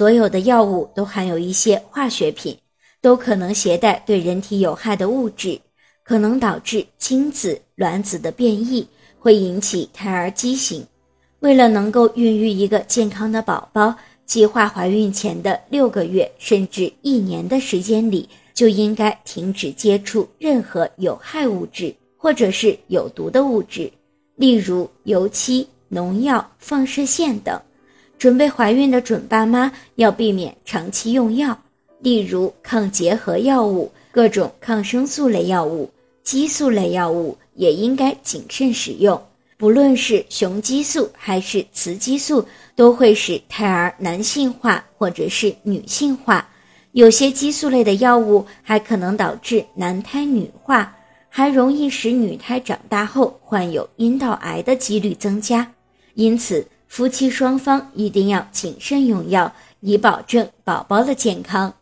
所有的药物都含有一些化学品，都可能携带对人体有害的物质，可能导致精子、卵子的变异，会引起胎儿畸形。为了能够孕育一个健康的宝宝，计划怀孕前的六个月甚至一年的时间里，就应该停止接触任何有害物质或者是有毒的物质，例如油漆、农药、放射线等。准备怀孕的准爸妈要避免长期用药，例如抗结核药物、各种抗生素类药物、激素类药物，也应该谨慎使用。不论是雄激素还是雌激素，都会使胎儿男性化或者是女性化。有些激素类的药物还可能导致男胎女化，还容易使女胎长大后患有阴道癌的几率增加。因此，夫妻双方一定要谨慎用药，以保证宝宝的健康。